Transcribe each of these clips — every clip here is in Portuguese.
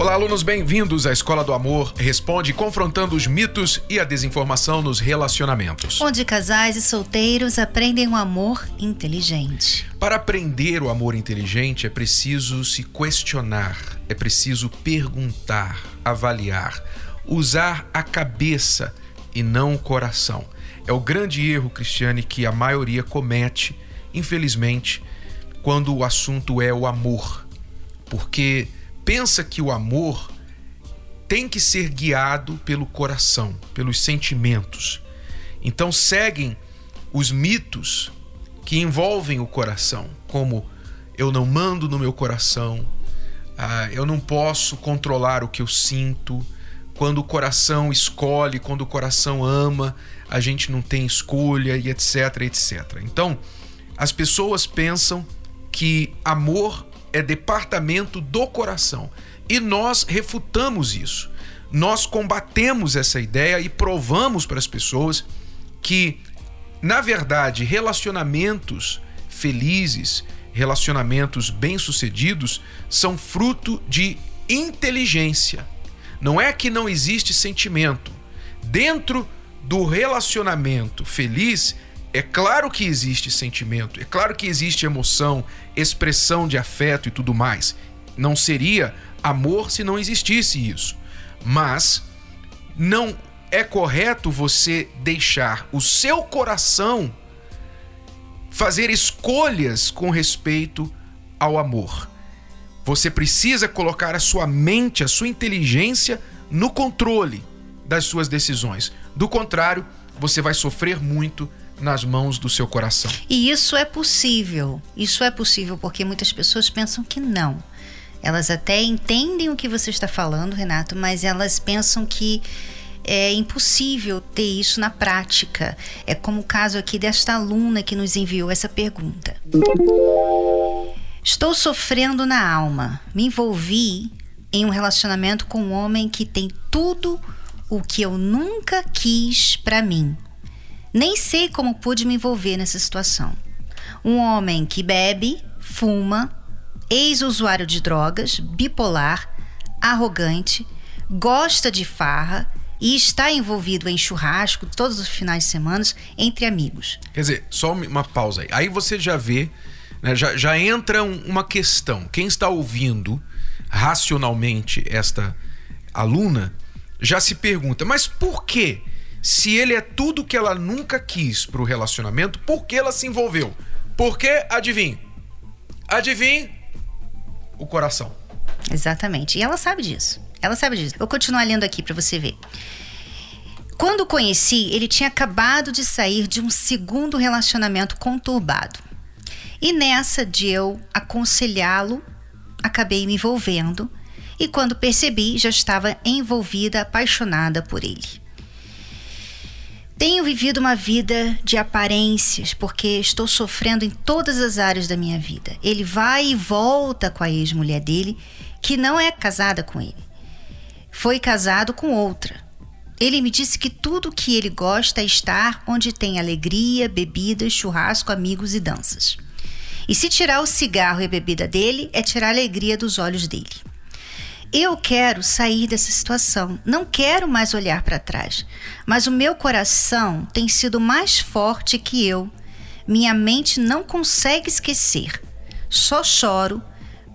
Olá, alunos, bem-vindos à Escola do Amor Responde, confrontando os mitos e a desinformação nos relacionamentos. Onde casais e solteiros aprendem um amor inteligente. Para aprender o amor inteligente é preciso se questionar, é preciso perguntar, avaliar, usar a cabeça e não o coração. É o grande erro, Cristiane, que a maioria comete, infelizmente, quando o assunto é o amor. Porque pensa que o amor tem que ser guiado pelo coração, pelos sentimentos. Então seguem os mitos que envolvem o coração, como eu não mando no meu coração, ah, eu não posso controlar o que eu sinto. Quando o coração escolhe, quando o coração ama, a gente não tem escolha e etc, etc. Então, as pessoas pensam que amor é departamento do coração. E nós refutamos isso. Nós combatemos essa ideia e provamos para as pessoas que, na verdade, relacionamentos felizes, relacionamentos bem-sucedidos são fruto de inteligência. Não é que não existe sentimento. Dentro do relacionamento feliz é claro que existe sentimento, é claro que existe emoção, expressão de afeto e tudo mais. Não seria amor se não existisse isso. Mas não é correto você deixar o seu coração fazer escolhas com respeito ao amor. Você precisa colocar a sua mente, a sua inteligência no controle das suas decisões. Do contrário, você vai sofrer muito nas mãos do seu coração. E isso é possível. Isso é possível porque muitas pessoas pensam que não. Elas até entendem o que você está falando, Renato, mas elas pensam que é impossível ter isso na prática. É como o caso aqui desta aluna que nos enviou essa pergunta. Estou sofrendo na alma. Me envolvi em um relacionamento com um homem que tem tudo o que eu nunca quis para mim. Nem sei como pude me envolver nessa situação. Um homem que bebe, fuma, ex-usuário de drogas, bipolar, arrogante, gosta de farra e está envolvido em churrasco todos os finais de semana entre amigos. Quer dizer, só uma pausa aí. Aí você já vê, né, já, já entra um, uma questão. Quem está ouvindo racionalmente esta aluna já se pergunta, mas por que se ele é tudo que ela nunca quis para o relacionamento, por que ela se envolveu? Porque, adivinha? Adivinha? O coração. Exatamente. E ela sabe disso. Ela sabe disso. Vou continuar lendo aqui para você ver. Quando o conheci, ele tinha acabado de sair de um segundo relacionamento conturbado. E nessa de eu aconselhá-lo, acabei me envolvendo e quando percebi, já estava envolvida, apaixonada por ele. Tenho vivido uma vida de aparências porque estou sofrendo em todas as áreas da minha vida. Ele vai e volta com a ex-mulher dele, que não é casada com ele. Foi casado com outra. Ele me disse que tudo que ele gosta é estar onde tem alegria, bebidas, churrasco, amigos e danças. E se tirar o cigarro e a bebida dele, é tirar a alegria dos olhos dele. Eu quero sair dessa situação, não quero mais olhar para trás, mas o meu coração tem sido mais forte que eu. Minha mente não consegue esquecer. Só choro,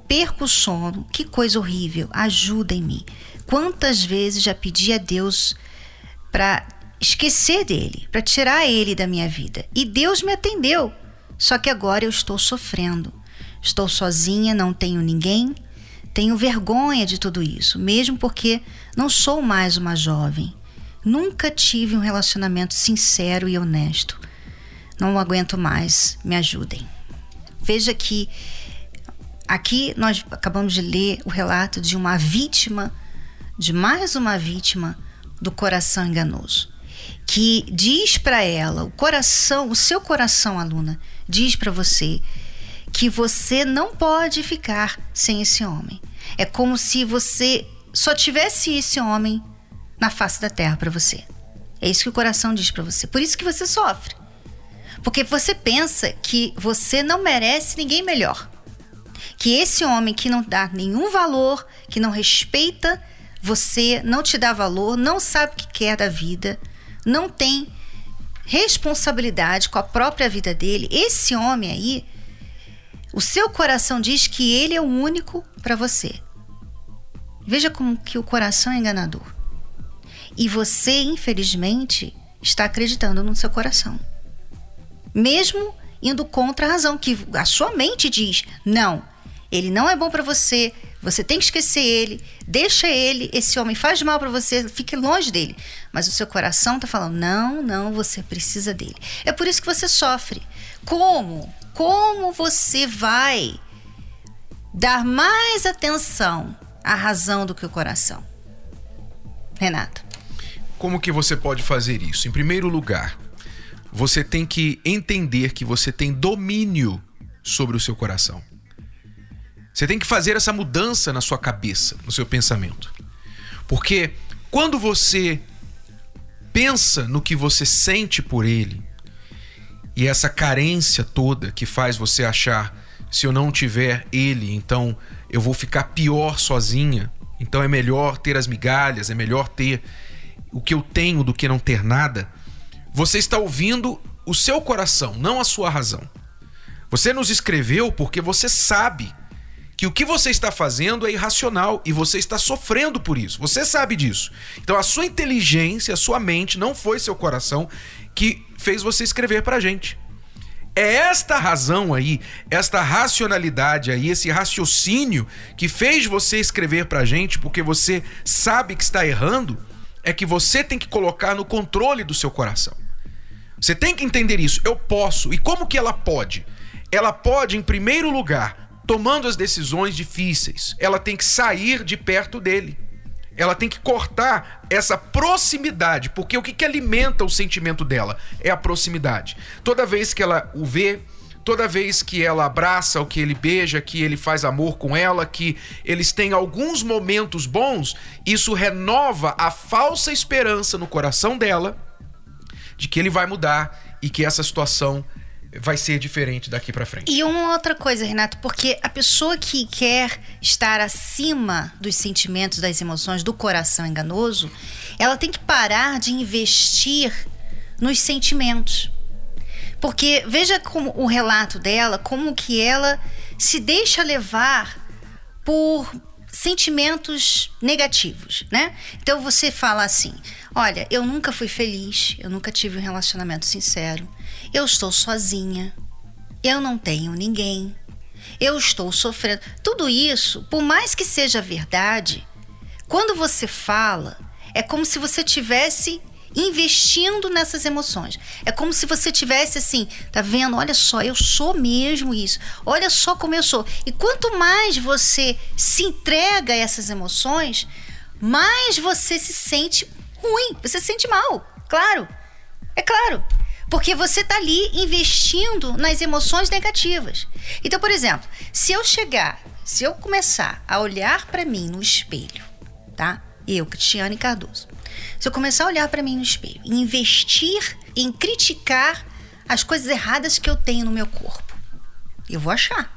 perco o sono. Que coisa horrível. Ajudem-me. Quantas vezes já pedi a Deus para esquecer dele, para tirar ele da minha vida. E Deus me atendeu. Só que agora eu estou sofrendo. Estou sozinha, não tenho ninguém, tenho vergonha de tudo isso, mesmo porque não sou mais uma jovem. Nunca tive um relacionamento sincero e honesto. Não aguento mais, me ajudem. Veja que aqui nós acabamos de ler o relato de uma vítima, de mais uma vítima do coração enganoso, que diz para ela, o coração, o seu coração, aluna, diz para você que você não pode ficar sem esse homem. É como se você só tivesse esse homem na face da terra para você. É isso que o coração diz para você. Por isso que você sofre. Porque você pensa que você não merece ninguém melhor. Que esse homem que não dá nenhum valor, que não respeita você, não te dá valor, não sabe o que quer da vida, não tem responsabilidade com a própria vida dele, esse homem aí, o seu coração diz que ele é o único para você. Veja como que o coração é enganador. E você, infelizmente, está acreditando no seu coração. Mesmo indo contra a razão, que a sua mente diz: não, ele não é bom para você, você tem que esquecer ele, deixa ele, esse homem faz mal para você, fique longe dele. Mas o seu coração está falando: não, não, você precisa dele. É por isso que você sofre. Como? Como você vai dar mais atenção à razão do que o coração? Renato. Como que você pode fazer isso? Em primeiro lugar, você tem que entender que você tem domínio sobre o seu coração. Você tem que fazer essa mudança na sua cabeça, no seu pensamento. Porque quando você pensa no que você sente por ele e essa carência toda que faz você achar se eu não tiver ele, então eu vou ficar pior sozinha. Então é melhor ter as migalhas, é melhor ter o que eu tenho do que não ter nada. Você está ouvindo o seu coração, não a sua razão. Você nos escreveu porque você sabe que o que você está fazendo é irracional e você está sofrendo por isso. Você sabe disso. Então a sua inteligência, a sua mente, não foi seu coração que fez você escrever pra gente. É esta razão aí, esta racionalidade aí, esse raciocínio que fez você escrever pra gente porque você sabe que está errando, é que você tem que colocar no controle do seu coração. Você tem que entender isso. Eu posso. E como que ela pode? Ela pode, em primeiro lugar, tomando as decisões difíceis. Ela tem que sair de perto dele. Ela tem que cortar essa proximidade, porque o que, que alimenta o sentimento dela é a proximidade. Toda vez que ela o vê, toda vez que ela abraça, o que ele beija, que ele faz amor com ela, que eles têm alguns momentos bons, isso renova a falsa esperança no coração dela de que ele vai mudar e que essa situação vai ser diferente daqui para frente. E uma outra coisa, Renato, porque a pessoa que quer estar acima dos sentimentos, das emoções, do coração enganoso, ela tem que parar de investir nos sentimentos. Porque veja como o relato dela, como que ela se deixa levar por sentimentos negativos, né? Então você fala assim: Olha, eu nunca fui feliz, eu nunca tive um relacionamento sincero, eu estou sozinha, eu não tenho ninguém, eu estou sofrendo. Tudo isso, por mais que seja verdade, quando você fala, é como se você tivesse investindo nessas emoções. É como se você tivesse assim, tá vendo? Olha só, eu sou mesmo isso. Olha só como eu sou. E quanto mais você se entrega a essas emoções, mais você se sente ruim, você se sente mal, claro. É claro. Porque você está ali investindo nas emoções negativas. Então, por exemplo, se eu chegar, se eu começar a olhar para mim no espelho, tá? Eu, Cristiane Cardoso. Se eu começar a olhar para mim no espelho e investir em criticar as coisas erradas que eu tenho no meu corpo, eu vou achar.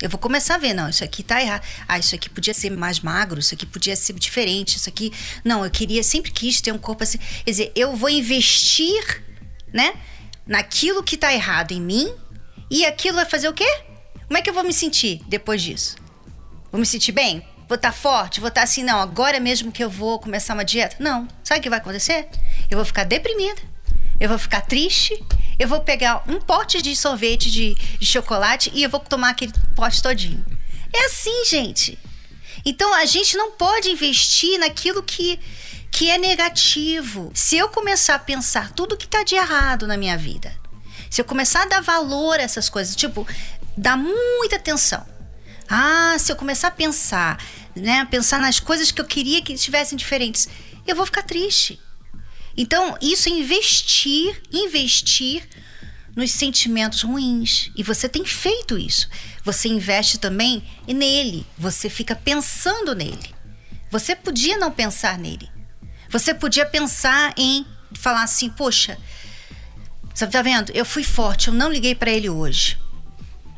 Eu vou começar a ver, não, isso aqui tá errado. Ah, isso aqui podia ser mais magro, isso aqui podia ser diferente, isso aqui. Não, eu queria, sempre quis ter um corpo assim. Quer dizer, eu vou investir, né, naquilo que tá errado em mim e aquilo vai fazer o quê? Como é que eu vou me sentir depois disso? Vou me sentir bem? Vou estar tá forte? Vou estar tá assim, não, agora mesmo que eu vou começar uma dieta? Não. Sabe o que vai acontecer? Eu vou ficar deprimida eu vou ficar triste, eu vou pegar um pote de sorvete de, de chocolate e eu vou tomar aquele pote todinho. É assim, gente. Então a gente não pode investir naquilo que, que é negativo. Se eu começar a pensar tudo que está de errado na minha vida, se eu começar a dar valor a essas coisas, tipo, dar muita atenção. Ah, se eu começar a pensar, né, pensar nas coisas que eu queria que estivessem diferentes, eu vou ficar triste. Então, isso é investir, investir nos sentimentos ruins. E você tem feito isso. Você investe também nele. Você fica pensando nele. Você podia não pensar nele. Você podia pensar em falar assim: poxa, você tá vendo? Eu fui forte, eu não liguei para ele hoje.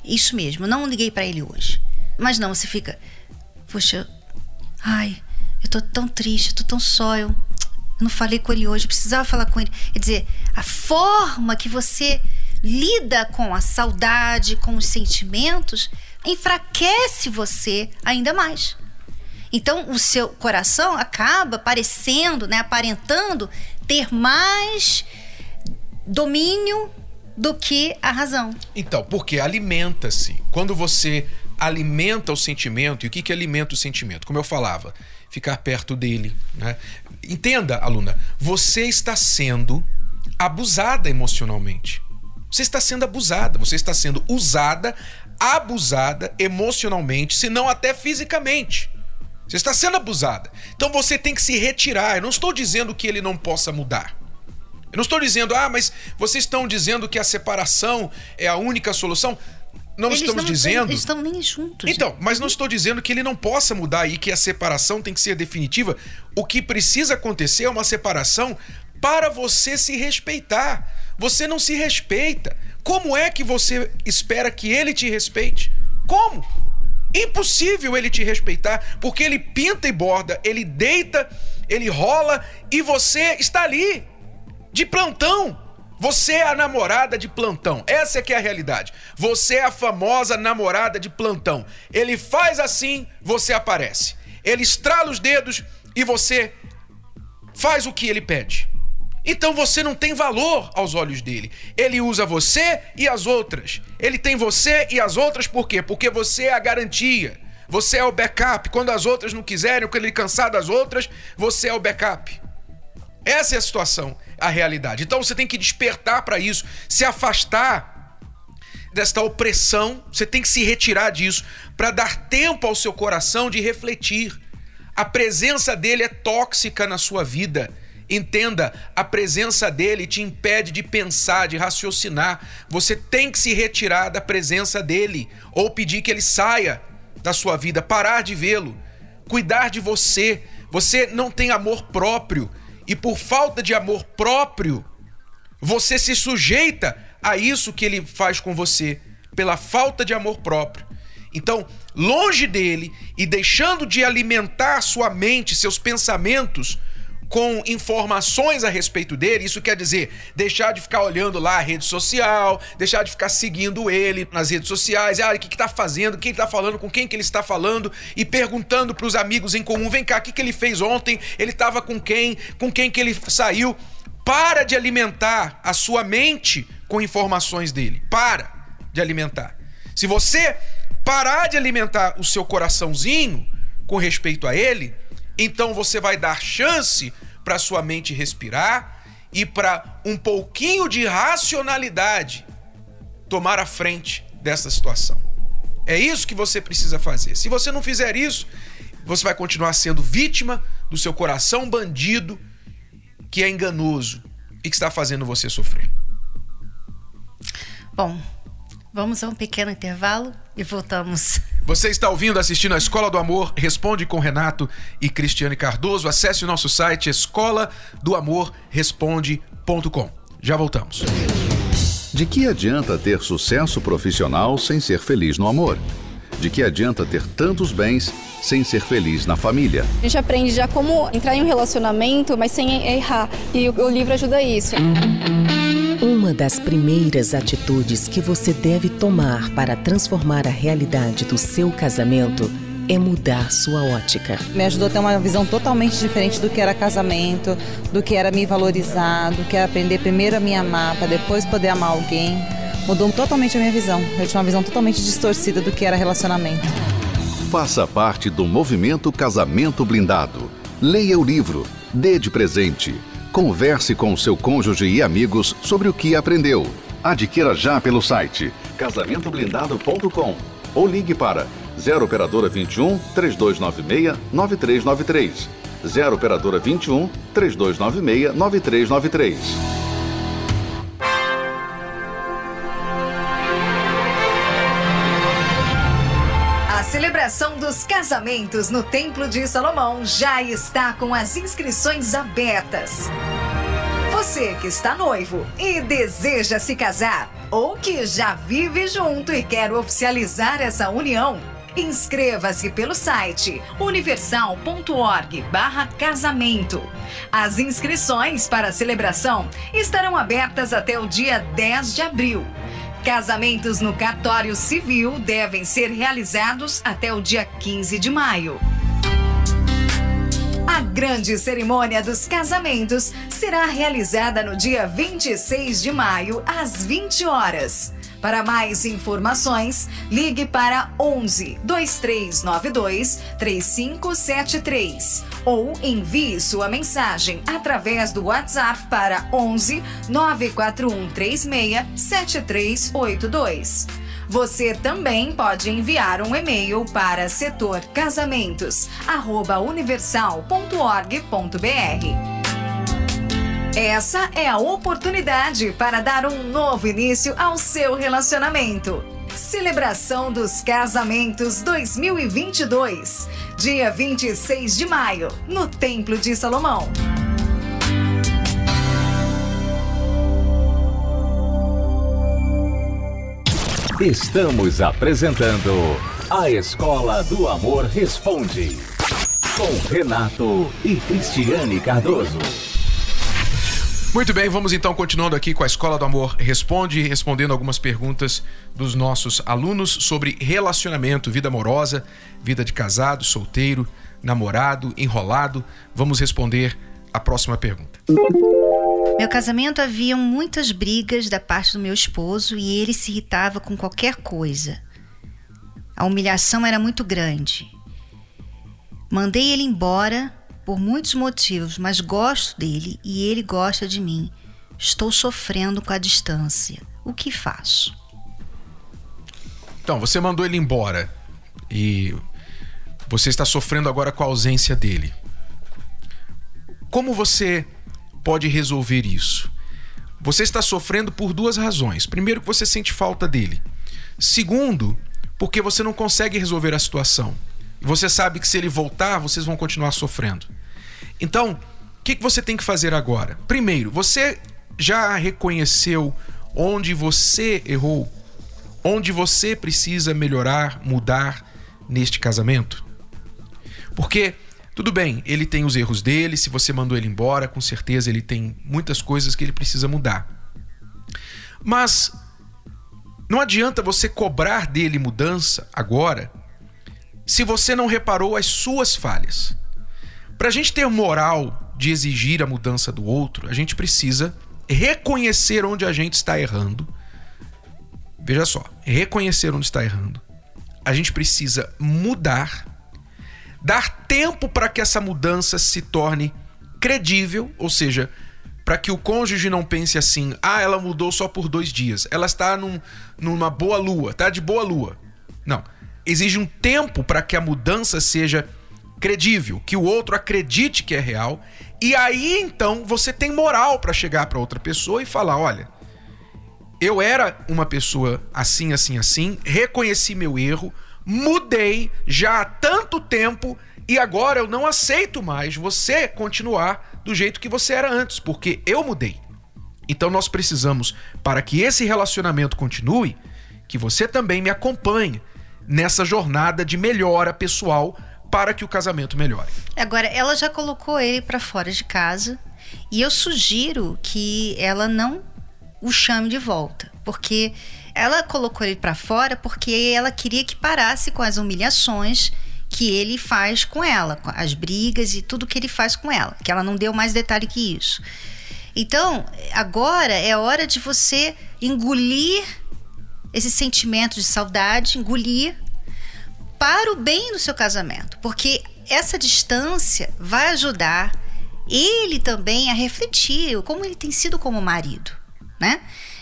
Isso mesmo, não liguei para ele hoje. Mas não, você fica, poxa, ai, eu tô tão triste, eu tô tão só, eu, não falei com ele hoje, precisava falar com ele. Quer dizer, a forma que você lida com a saudade, com os sentimentos, enfraquece você ainda mais. Então, o seu coração acaba parecendo, né, aparentando ter mais domínio do que a razão. Então, porque alimenta-se. Quando você alimenta o sentimento, e o que, que alimenta o sentimento? Como eu falava, ficar perto dele. Né? Entenda, aluna, você está sendo abusada emocionalmente. Você está sendo abusada, você está sendo usada, abusada emocionalmente, se não até fisicamente. Você está sendo abusada. Então você tem que se retirar. Eu não estou dizendo que ele não possa mudar. Eu não estou dizendo, ah, mas vocês estão dizendo que a separação é a única solução. Não eles estamos não, dizendo. Eles estão nem juntos. Então, mas não estou dizendo que ele não possa mudar e que a separação tem que ser definitiva. O que precisa acontecer é uma separação para você se respeitar. Você não se respeita. Como é que você espera que ele te respeite? Como? Impossível ele te respeitar, porque ele pinta e borda, ele deita, ele rola e você está ali de plantão. Você é a namorada de plantão. Essa é que é a realidade. Você é a famosa namorada de plantão. Ele faz assim, você aparece. Ele estrala os dedos e você faz o que ele pede. Então você não tem valor aos olhos dele. Ele usa você e as outras. Ele tem você e as outras por quê? Porque você é a garantia. Você é o backup. Quando as outras não quiserem, quando ele cansar das outras, você é o backup. Essa é a situação a realidade. Então você tem que despertar para isso, se afastar desta opressão, você tem que se retirar disso para dar tempo ao seu coração de refletir. A presença dele é tóxica na sua vida. Entenda, a presença dele te impede de pensar, de raciocinar. Você tem que se retirar da presença dele ou pedir que ele saia da sua vida, parar de vê-lo, cuidar de você. Você não tem amor próprio e por falta de amor próprio, você se sujeita a isso que ele faz com você, pela falta de amor próprio. Então, longe dele e deixando de alimentar sua mente, seus pensamentos com informações a respeito dele, isso quer dizer deixar de ficar olhando lá a rede social, deixar de ficar seguindo ele nas redes sociais, ah, o que está fazendo, quem está falando, com quem que ele está falando, e perguntando para os amigos em comum, vem cá, o que, que ele fez ontem, ele estava com quem, com quem que ele saiu. Para de alimentar a sua mente com informações dele. Para de alimentar. Se você parar de alimentar o seu coraçãozinho com respeito a ele, então você vai dar chance para sua mente respirar e para um pouquinho de racionalidade tomar a frente dessa situação. É isso que você precisa fazer. Se você não fizer isso, você vai continuar sendo vítima do seu coração bandido que é enganoso e que está fazendo você sofrer. Bom, vamos a um pequeno intervalo e voltamos. Você está ouvindo, assistindo a Escola do Amor, responde com Renato e Cristiane Cardoso. Acesse o nosso site escola do amor responde.com. Já voltamos. De que adianta ter sucesso profissional sem ser feliz no amor? De que adianta ter tantos bens sem ser feliz na família? A gente aprende já como entrar em um relacionamento, mas sem errar. E o livro ajuda isso. Uma das primeiras atitudes que você deve tomar para transformar a realidade do seu casamento é mudar sua ótica. Me ajudou a ter uma visão totalmente diferente do que era casamento, do que era me valorizar, do que era aprender primeiro a me amar, para depois poder amar alguém. Mudou totalmente a minha visão. Eu tinha uma visão totalmente distorcida do que era relacionamento. Faça parte do movimento Casamento Blindado. Leia o livro, dê de presente. Converse com seu cônjuge e amigos sobre o que aprendeu. Adquira já pelo site casamentoblindado.com ou ligue para 0 operadora 21 3296 9393. 0 operadora 21 3296 9393. Dos casamentos no Templo de Salomão já está com as inscrições abertas. Você que está noivo e deseja se casar, ou que já vive junto e quer oficializar essa união, inscreva-se pelo site universal.org/casamento. As inscrições para a celebração estarão abertas até o dia 10 de abril. Casamentos no cartório civil devem ser realizados até o dia 15 de maio. A grande cerimônia dos casamentos será realizada no dia 26 de maio, às 20 horas. Para mais informações, ligue para 11 2392 3573 ou envie sua mensagem através do WhatsApp para 11 94136 7382. Você também pode enviar um e-mail para setorcasamentos@universal.org.br. Essa é a oportunidade para dar um novo início ao seu relacionamento. Celebração dos Casamentos 2022, dia 26 de maio, no Templo de Salomão. Estamos apresentando A Escola do Amor Responde, com Renato e Cristiane Cardoso. Muito bem, vamos então continuando aqui com a Escola do Amor Responde, respondendo algumas perguntas dos nossos alunos sobre relacionamento, vida amorosa, vida de casado, solteiro, namorado, enrolado. Vamos responder a próxima pergunta. Meu casamento haviam muitas brigas da parte do meu esposo e ele se irritava com qualquer coisa. A humilhação era muito grande. Mandei ele embora por muitos motivos, mas gosto dele e ele gosta de mim. Estou sofrendo com a distância. O que faço? Então, você mandou ele embora e você está sofrendo agora com a ausência dele. Como você pode resolver isso? Você está sofrendo por duas razões. Primeiro, que você sente falta dele. Segundo, porque você não consegue resolver a situação. Você sabe que se ele voltar, vocês vão continuar sofrendo. Então, o que, que você tem que fazer agora? Primeiro, você já reconheceu onde você errou? Onde você precisa melhorar, mudar neste casamento? Porque, tudo bem, ele tem os erros dele, se você mandou ele embora, com certeza ele tem muitas coisas que ele precisa mudar. Mas não adianta você cobrar dele mudança agora se você não reparou as suas falhas. Para a gente ter moral de exigir a mudança do outro, a gente precisa reconhecer onde a gente está errando. Veja só, reconhecer onde está errando. A gente precisa mudar, dar tempo para que essa mudança se torne credível, ou seja, para que o cônjuge não pense assim: ah, ela mudou só por dois dias, ela está num, numa boa lua, tá de boa lua. Não exige um tempo para que a mudança seja credível, que o outro acredite que é real, e aí então você tem moral para chegar para outra pessoa e falar, olha, eu era uma pessoa assim, assim, assim, reconheci meu erro, mudei já há tanto tempo e agora eu não aceito mais você continuar do jeito que você era antes, porque eu mudei. Então nós precisamos, para que esse relacionamento continue, que você também me acompanhe nessa jornada de melhora pessoal para que o casamento melhore. Agora, ela já colocou ele para fora de casa e eu sugiro que ela não o chame de volta, porque ela colocou ele para fora porque ela queria que parasse com as humilhações que ele faz com ela, as brigas e tudo que ele faz com ela, que ela não deu mais detalhe que isso. Então, agora é hora de você engolir esse sentimento de saudade, engolir para o bem do seu casamento, porque essa distância vai ajudar ele também a refletir como ele tem sido como marido, né?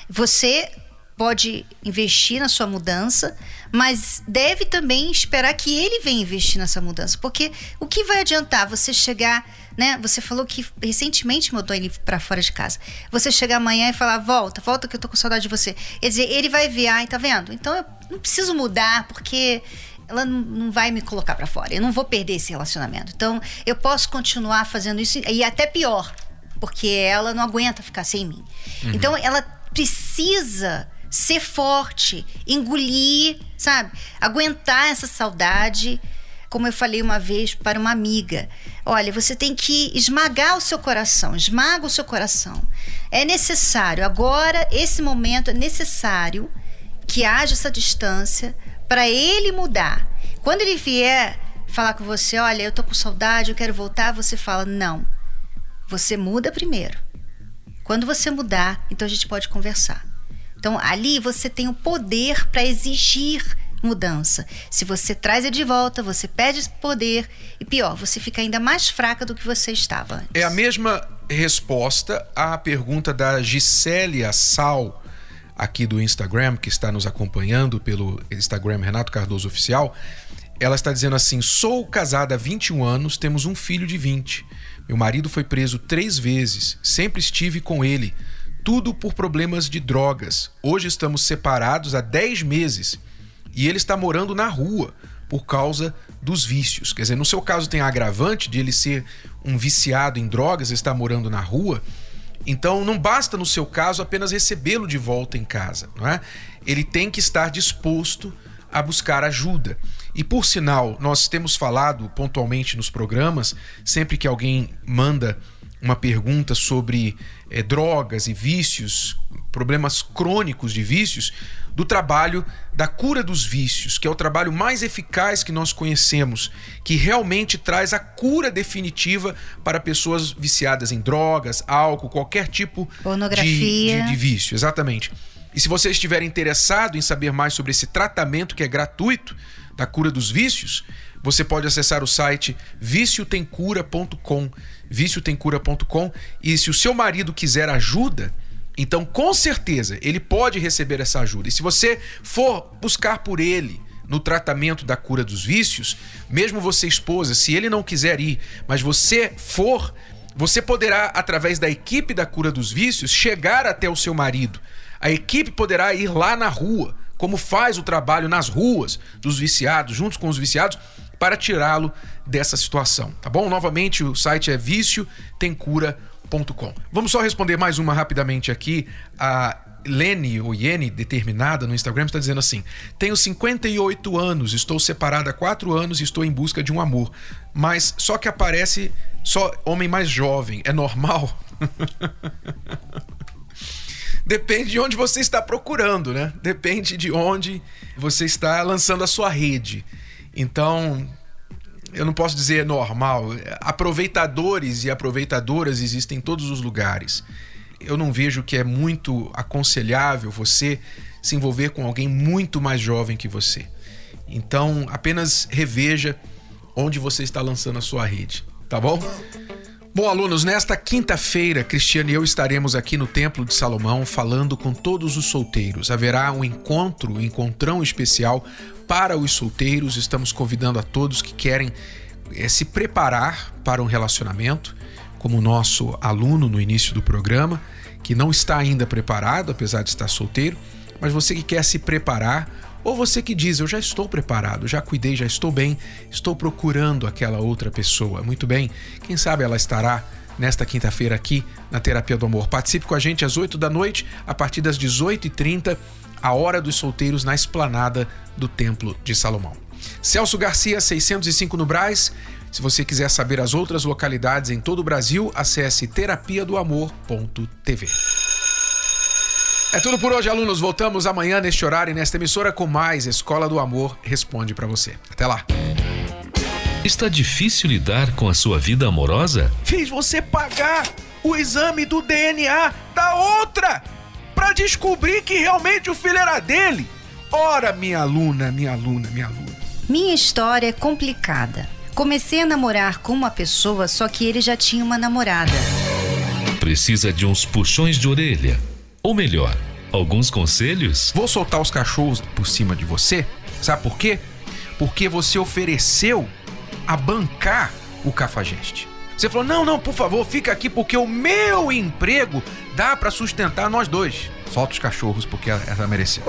Você pode investir na sua mudança, mas deve também esperar que ele venha investir nessa mudança, porque o que vai adiantar você chegar, né? Você falou que recentemente mudou ele para fora de casa. Você chegar amanhã e falar: "Volta, volta que eu tô com saudade de você". Quer dizer, ele vai ver, ai, tá vendo? Então eu não preciso mudar porque ela não, vai me colocar para fora. Eu não vou perder esse relacionamento. Então, eu posso continuar fazendo isso e até pior, porque ela não aguenta ficar sem mim. Uhum. Então, ela precisa ser forte, engolir, sabe? Aguentar essa saudade. Como eu falei uma vez para uma amiga, olha, você tem que esmagar o seu coração, esmaga o seu coração. É necessário, agora, esse momento é necessário que haja essa distância para ele mudar. Quando ele vier falar com você, olha, eu tô com saudade, eu quero voltar, você fala, não. Você muda primeiro. Quando você mudar, então a gente pode conversar. Então ali você tem o poder para exigir mudança. Se você traz ele de volta, você perde poder e pior, você fica ainda mais fraca do que você estava antes. É a mesma resposta à pergunta da Gisélia Sal aqui do Instagram, que está nos acompanhando pelo Instagram Renato Cardoso Oficial, ela está dizendo assim: sou casada há 21 anos, temos um filho de 20. Meu marido foi preso três vezes, sempre estive com ele. Tudo por problemas de drogas. Hoje estamos separados há 10 meses e ele está morando na rua por causa dos vícios. Quer dizer, no seu caso tem agravante de ele ser um viciado em drogas, está morando na rua, então não basta no seu caso apenas recebê-lo de volta em casa, não é? Ele tem que estar disposto a buscar ajuda. E por sinal, nós temos falado pontualmente nos programas, sempre que alguém manda uma pergunta sobre é, drogas e vícios, problemas crônicos de vícios, do trabalho da cura dos vícios, que é o trabalho mais eficaz que nós conhecemos, que realmente traz a cura definitiva para pessoas viciadas em drogas, álcool, qualquer tipo de, de, de vício. Exatamente. E se você estiver interessado em saber mais sobre esse tratamento que é gratuito da cura dos vícios, você pode acessar o site viciotemcura.com, viciotemcura.com, e se o seu marido quiser ajuda, então, com certeza, ele pode receber essa ajuda. E se você for buscar por ele no tratamento da cura dos vícios, mesmo você esposa, se ele não quiser ir, mas você for, você poderá, através da equipe da cura dos vícios, chegar até o seu marido. A equipe poderá ir lá na rua, como faz o trabalho nas ruas dos viciados, juntos com os viciados, para tirá-lo dessa situação, tá bom? Novamente, o site é viciotemcura.com Vamos só responder mais uma rapidamente aqui. A Lene, ou Yene, determinada no Instagram, está dizendo assim: Tenho 58 anos, estou separada há 4 anos e estou em busca de um amor. Mas só que aparece só homem mais jovem. É normal? Depende de onde você está procurando, né? Depende de onde você está lançando a sua rede. Então, eu não posso dizer normal. Aproveitadores e aproveitadoras existem em todos os lugares. Eu não vejo que é muito aconselhável você se envolver com alguém muito mais jovem que você. Então, apenas reveja onde você está lançando a sua rede, tá bom? Bom, alunos, nesta quinta-feira, Cristiane e eu estaremos aqui no Templo de Salomão falando com todos os solteiros. Haverá um encontro, um encontrão especial para os solteiros. Estamos convidando a todos que querem é, se preparar para um relacionamento, como o nosso aluno no início do programa, que não está ainda preparado, apesar de estar solteiro, mas você que quer se preparar, ou você que diz, eu já estou preparado, já cuidei, já estou bem, estou procurando aquela outra pessoa. Muito bem, quem sabe ela estará nesta quinta-feira aqui na Terapia do Amor. Participe com a gente às 8 da noite, a partir das 18h30 a Hora dos Solteiros na esplanada do Templo de Salomão. Celso Garcia, 605 no Braz. Se você quiser saber as outras localidades em todo o Brasil, acesse terapia do amor.tv. É tudo por hoje, alunos. Voltamos amanhã neste horário e nesta emissora com mais Escola do Amor Responde para você. Até lá. Está difícil lidar com a sua vida amorosa? Fiz você pagar o exame do DNA da outra! para descobrir que realmente o filho era dele. Ora, minha aluna, minha aluna, minha aluna. Minha história é complicada. Comecei a namorar com uma pessoa, só que ele já tinha uma namorada. Precisa de uns puxões de orelha. Ou melhor, alguns conselhos? Vou soltar os cachorros por cima de você. Sabe por quê? Porque você ofereceu a bancar o cafajeste. Você falou: não, não, por favor, fica aqui porque o meu emprego dá para sustentar nós dois. Solta os cachorros porque ela mereceu.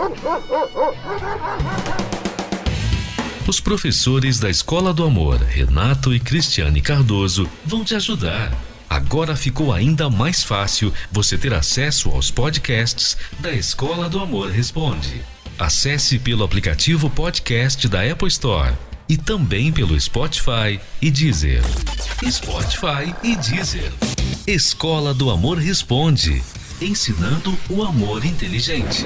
Os professores da Escola do Amor, Renato e Cristiane Cardoso, vão te ajudar. Agora ficou ainda mais fácil você ter acesso aos podcasts da Escola do Amor Responde. Acesse pelo aplicativo podcast da Apple Store e também pelo Spotify e Deezer. Spotify e Deezer. Escola do Amor Responde ensinando o amor inteligente.